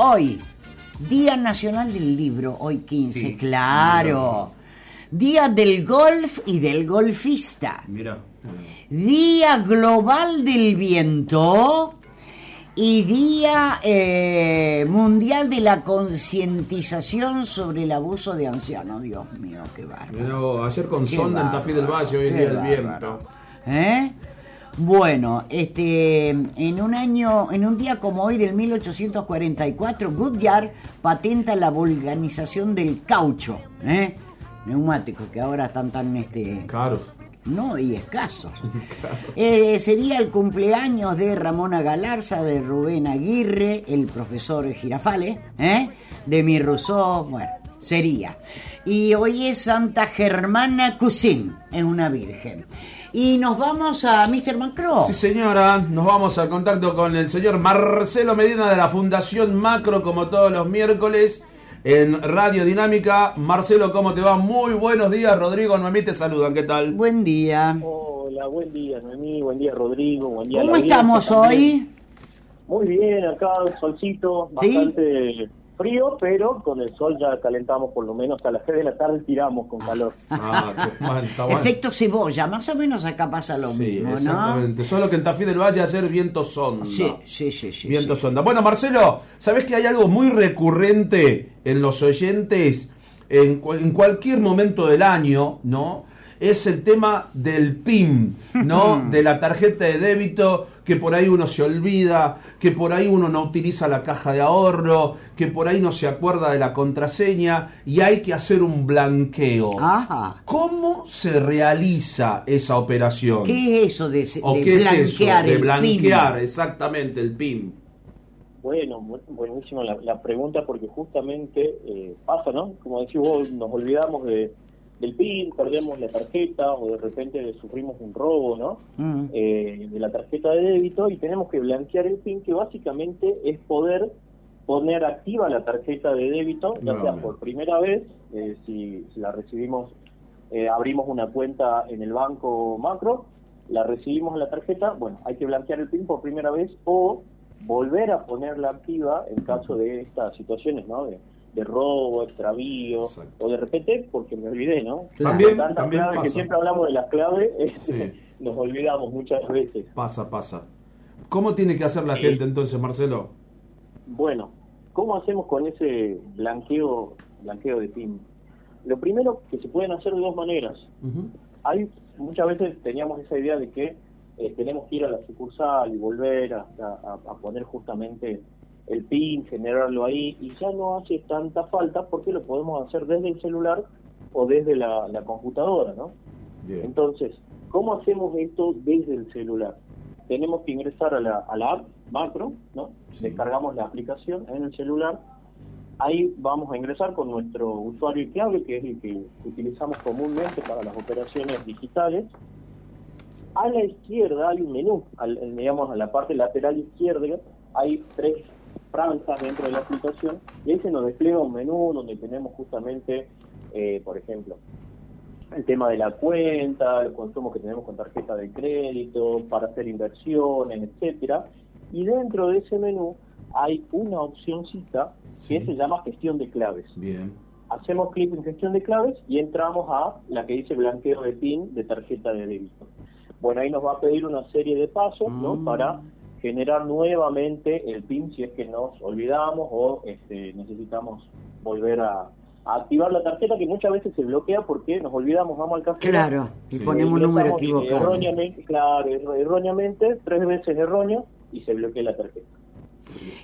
Hoy, Día Nacional del Libro, hoy 15, Sí, claro. Día del golf y del golfista. Mira. Día Global del Viento y Día eh, Mundial de la Concientización sobre el Abuso de Ancianos. Dios mío, qué bárbaro. Mira, ayer con Qué sonda en Tafí del bárbaro, Valle, hoy qué día del bárbaro. viento. ¿Eh? Bueno, este, en un año, en un día como hoy del 1844, Goodyear patenta la vulganización del caucho, ¿eh? neumáticos que ahora están tan este, Caros. no y escasos. Eh, sería el cumpleaños de Ramona Galarza, de Rubén Aguirre, el profesor Girafales, ¿eh? de mi Rousseau, bueno, sería. Y hoy es Santa Germana Cousin, es una virgen. Y nos vamos a Mr. Macro. Sí, señora, nos vamos al contacto con el señor Marcelo Medina de la Fundación Macro, como todos los miércoles, en Radio Dinámica. Marcelo, ¿cómo te va? Muy buenos días, Rodrigo, Noemí te saludan, ¿qué tal? Buen día. Hola, buen día Noemí, buen día Rodrigo, buen día. ¿Cómo estamos hoy? Muy bien, acá el solcito, ¿Sí? Frío, pero con el sol ya calentamos por lo menos a las 6 de la tarde tiramos con calor. Ah, qué mal, está bueno. Efecto cebolla, más o menos acá pasa lo Sí, mismo, ¿no? exactamente. Solo que en Tafí del Valle ayer viento sonda. Sí, sí, sí, sí. Viento sí. sonda. Bueno, Marcelo, ¿sabés que hay algo muy recurrente en los oyentes en, cu- en cualquier momento del año, ¿no? Es el tema del PIN, ¿no? de la tarjeta de débito, que por ahí uno se olvida, que por ahí uno no utiliza la caja de ahorro, que por ahí no se acuerda de la contraseña y hay que hacer un blanqueo. Ajá. ¿Cómo se realiza esa operación? ¿Qué es eso de, ¿O de qué es eso? blanquear De el blanquear, PIN? exactamente, el PIN. Bueno, bu- buenísimo la, la pregunta porque justamente eh, pasa, ¿no? Como decís vos, nos olvidamos de, del PIN, perdemos la tarjeta o de repente sufrimos un robo, ¿no? Mm. eh, de la tarjeta de débito y tenemos que blanquear el PIN, que básicamente es poder poner activa la tarjeta de débito, ya sea por primera vez, eh, si, si la recibimos, eh, abrimos una cuenta en el banco macro, la recibimos en la tarjeta, bueno, hay que blanquear el PIN por primera vez o volver a ponerla activa en caso de estas situaciones, ¿no? De, de robo, extravío, Exacto. o de repente porque me olvidé, ¿no? También, Tantas también claves que siempre hablamos de las claves, Sí. nos olvidamos muchas veces. Pasa, pasa. ¿Cómo tiene que hacer la Sí. gente entonces, Marcelo? Bueno, ¿cómo hacemos con ese blanqueo, blanqueo de PIN? Lo primero que se pueden hacer de dos maneras. Hay muchas veces teníamos esa idea de que eh, tenemos que ir a la sucursal y volver a, a- a poner justamente el PIN, generarlo ahí, y ya no hace tanta falta porque lo podemos hacer desde el celular o desde la, la computadora, ¿no? Bien. Entonces, ¿cómo hacemos esto desde el celular? Tenemos que ingresar a la, a la app macro, ¿no? Sí. Descargamos la aplicación en el celular. Ahí vamos a ingresar con nuestro usuario y clave, que es el que utilizamos comúnmente para las operaciones digitales. A la izquierda hay un menú, al- en, digamos a la parte lateral izquierda hay tres franjas dentro de la aplicación y ahí se nos despliega un menú donde tenemos justamente, eh, por ejemplo, el tema de la cuenta, el consumo que tenemos con tarjeta de crédito, para hacer inversiones, etcétera. Y dentro de ese menú hay una opcióncita Sí. que se llama gestión de claves. Bien. Hacemos clic en gestión de claves y entramos a la que dice blanqueo de PIN de tarjeta de débito. Bueno, ahí nos va a pedir una serie de pasos, ¿no? Mm. Para generar nuevamente el PIN si es que nos olvidamos o este, necesitamos volver a, a activar la tarjeta que muchas veces se bloquea porque nos olvidamos, vamos al café. Claro, y Sí. ponemos un número equivocado. Erróneamente, claro, erróneamente, tres veces erróneo y se bloquea la tarjeta.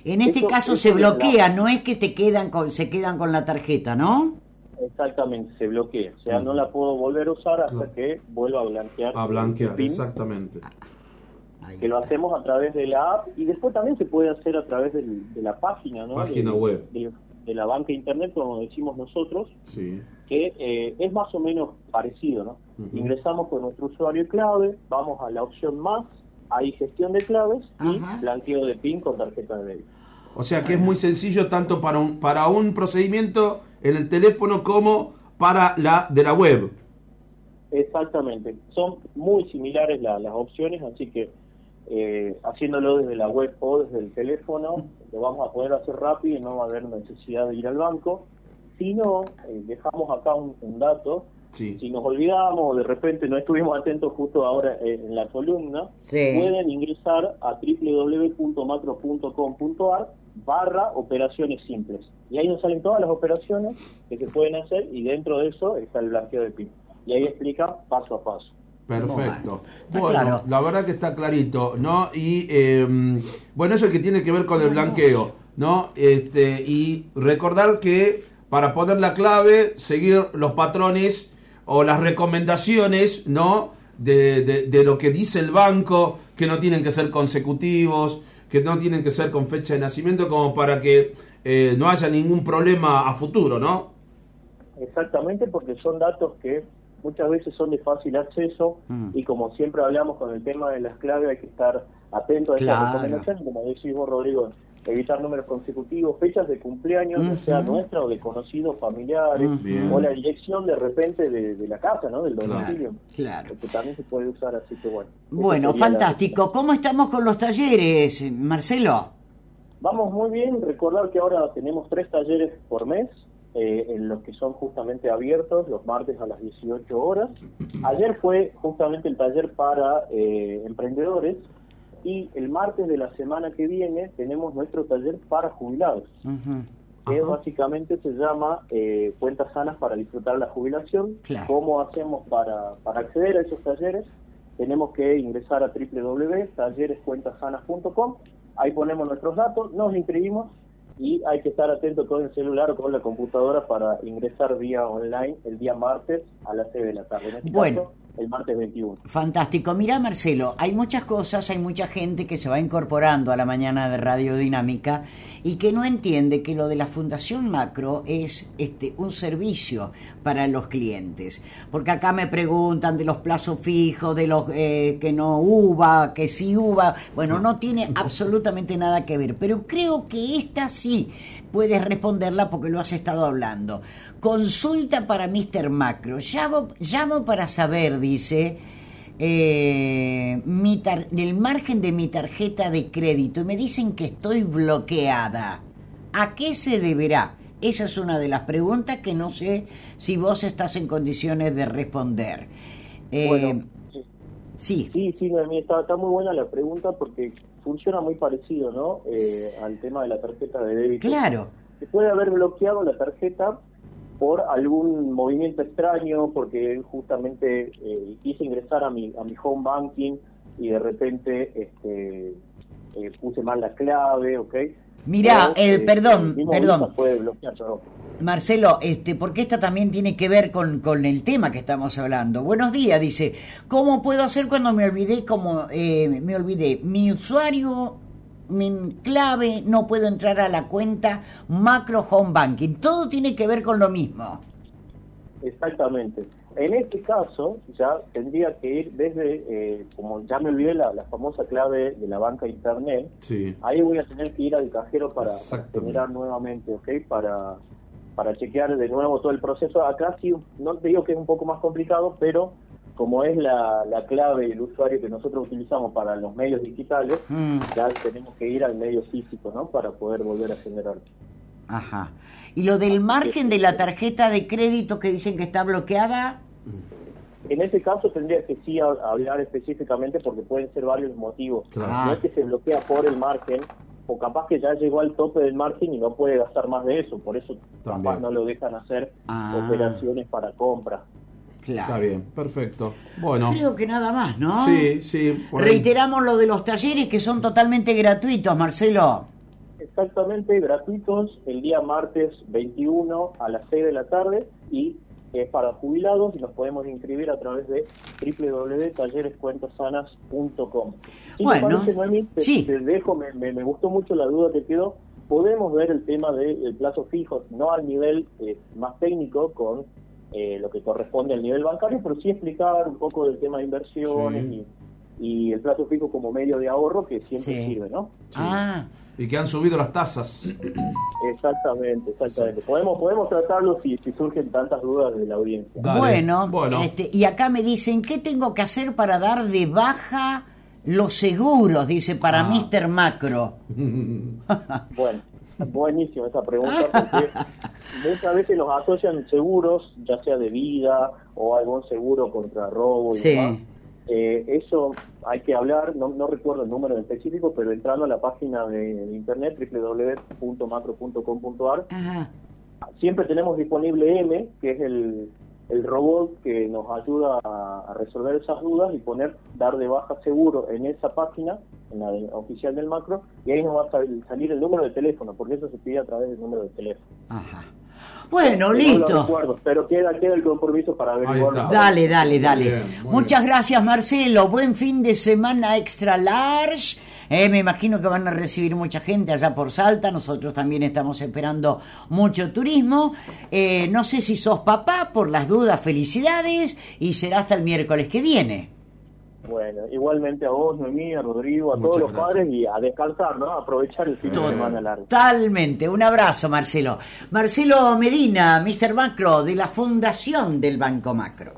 En este Eso- caso eso se la- bloquea, no es que te quedan con, se quedan con la tarjeta, ¿no? Exactamente, se bloquea. O sea, no la puedo volver a usar hasta que vuelva a blanquear. A blanquear, exactamente. Que lo hacemos a través de la app y después también se puede hacer a través del- de la página, ¿no? Página De- web. De, de la banca internet, como decimos nosotros, Sí. que eh, es más o menos parecido, ¿no? Ingresamos con nuestro usuario y clave, vamos a la opción más, hay gestión de claves y Ajá. blanqueo de PIN con tarjeta de débito. O sea que es muy sencillo tanto para un, para un procedimiento en el teléfono como para la de la web. Exactamente, son muy similares la- las opciones, así que eh, haciéndolo desde la web o desde el teléfono, lo vamos a poder hacer rápido y no va a haber necesidad de ir al banco. Si no, eh, dejamos acá un, un dato. Sí. Si nos olvidamos o de repente no estuvimos atentos justo ahora eh, en la columna, Sí. pueden ingresar a www.macro.com.ar barra operaciones simples. Y ahí nos salen todas las operaciones que se pueden hacer y dentro de eso está el blanqueo de PIB. Y ahí explica paso a paso. Perfecto. Bueno, claro. la verdad que está clarito, ¿no? Y eh, bueno, eso que tiene que ver con el blanqueo, ¿no? Este, y recordar que para poner la clave, seguir los patrones o las recomendaciones, ¿no? De, de- de lo que dice el banco, que no tienen que ser consecutivos, que no tienen que ser con fecha de nacimiento, como para que eh, no haya ningún problema a futuro, ¿no? Exactamente, porque son datos que muchas veces son de fácil acceso Mm. y como siempre hablamos con el tema de las claves hay que estar atento a Claro. recomendaciones, como decís vos Rodrigo, evitar números consecutivos, fechas de cumpleaños, ya sea nuestra o de conocidos familiares, o la dirección de repente de, de la casa, ¿no? Del domicilio. Claro. Porque también se puede usar, así que bueno. Bueno, la- fantástico. ¿Cómo estamos con los talleres, Marcelo? Vamos muy bien, recordar que ahora tenemos tres talleres por mes, eh, en los que son justamente abiertos los martes a las 18 horas. Ayer fue justamente el taller para eh, emprendedores y el martes de la semana que viene tenemos nuestro taller para jubilados, Ujú. que Ajá. básicamente se llama eh, Cuentas Sanas para disfrutar la jubilación. Claro. ¿Cómo hacemos para, para acceder a esos talleres? Tenemos que ingresar a www.tallerescuentasanas.com, ahí ponemos nuestros datos, nos inscribimos y hay que estar atento con el celular o con la computadora para ingresar vía online el día martes a las 6 de la tarde. En este Bueno. caso, el martes 21. Fantástico. Mira, Marcelo, hay muchas cosas, hay mucha gente que se va incorporando a la mañana de Radio Dinámica y que no entiende que lo de la Fundación Macro es este un servicio para los clientes. Porque acá me preguntan de los plazos fijos, de los eh, que no UVA, que sí UVA. Bueno, no tiene absolutamente nada que ver, pero creo que esta sí puedes responderla porque lo has estado hablando. Consulta para Mr. Macro. Llamo, llamo para saber, dice, eh, mi tar- del margen de mi tarjeta de crédito y me dicen que estoy bloqueada. ¿A qué se deberá? Esa es una de las preguntas que no sé si vos estás en condiciones de responder. Eh, Bueno, sí. sí, Sí, sí, Noemí, está, está muy buena la pregunta porque funciona muy parecido, ¿no? Eh, al tema de la tarjeta de débito. claro. Se puede haber bloqueado la tarjeta por algún movimiento extraño, porque justamente eh, quise ingresar a mi, a mi home banking y de repente este, eh, puse mal la clave, ¿ok? Mirá, eh, perdón, perdón. Marcelo, este, porque esta también tiene que ver con, con el tema que estamos hablando. Buenos días, dice. ¿Cómo puedo hacer cuando me olvidé como eh, me olvidé mi usuario, mi clave, no puedo entrar a la cuenta Macro Home Banking? Todo tiene que ver con lo mismo. Exactamente. En este caso, ya tendría que ir desde, eh, como ya me olvidé la, la famosa clave de la banca internet, Sí. ahí voy a tener que ir al cajero para, generar nuevamente, ¿ok? Para, para chequear de nuevo todo el proceso. Acá sí, no te digo que es un poco más complicado, pero como es la, la clave y el usuario que nosotros utilizamos para los medios digitales, Mm, ya tenemos que ir al medio físico, ¿no? Para poder volver a generar. ajá. Y lo del margen de la tarjeta de crédito que dicen que está bloqueada, En ese caso tendría que sí hablar específicamente porque pueden ser varios motivos. Claro. No es que se bloquea por el margen o capaz que ya llegó al tope del margen y no puede gastar más de eso, por eso capaz También. no lo dejan hacer Ah. operaciones para compra. claro. Está bien, perfecto. Bueno. Creo que nada más, ¿no? Sí, sí. ahí. Reiteramos lo de los talleres que son totalmente gratuitos, Marcelo. Exactamente, gratuitos el día martes 21 a las 6 de la tarde y es para jubilados y nos podemos inscribir a través de www.tallerescuentasanas.com. Si Bueno, te parece, te, sí. te dejo, me, me- me gustó mucho la duda que quedó. Podemos ver el tema del plazo fijo, no al nivel eh, más técnico con eh, lo que corresponde al nivel bancario, pero sí explicar un poco del tema de inversiones Sí. y, y el plazo fijo como medio de ahorro que siempre Sí. sirve, ¿no? Sí. Ah, Y que han subido las tasas. Exactamente, exactamente. Podemos podemos tratarlo si, si surgen tantas dudas de la audiencia. Dale. bueno, Bueno. Este, y acá me dicen, ¿qué tengo que hacer para dar de baja Los seguros, dice, para Ah. Mr. Macro. Bueno, buenísima esa pregunta porque muchas veces nos asocian seguros, ya sea de vida o algún seguro contra robo y Sí. demás. Eh, eso hay que hablar, no, no recuerdo el número en específico, pero entrando a la página de, de internet www.macro.com.ar siempre tenemos disponible M, que es el, el robot que nos ayuda a, a resolver esas dudas y poner dar de baja seguro en esa página, en la de- oficial del macro, y ahí nos va a sal- salir el número de teléfono, porque eso se pide a través del número de teléfono. Ajá. Bueno, listo. pero queda, queda el compromiso para averiguarlo. Dale, dale, dale. bien, muy Muchas bien. gracias, Marcelo. Buen fin de semana extra large. Eh, me imagino que van a recibir mucha gente allá por Salta. Nosotros también estamos esperando mucho turismo. Eh, no sé si sos papá, por las dudas, felicidades. Y será hasta el miércoles que viene. Bueno, igualmente a vos, Noemí, a Rodrigo, a Muchas todos los gracias. padres y a descansar, ¿no? A aprovechar el fin de semana largo. Totalmente. Un abrazo, Marcelo. Marcelo Medina, Mr. Macro, de la Fundación del Banco Macro.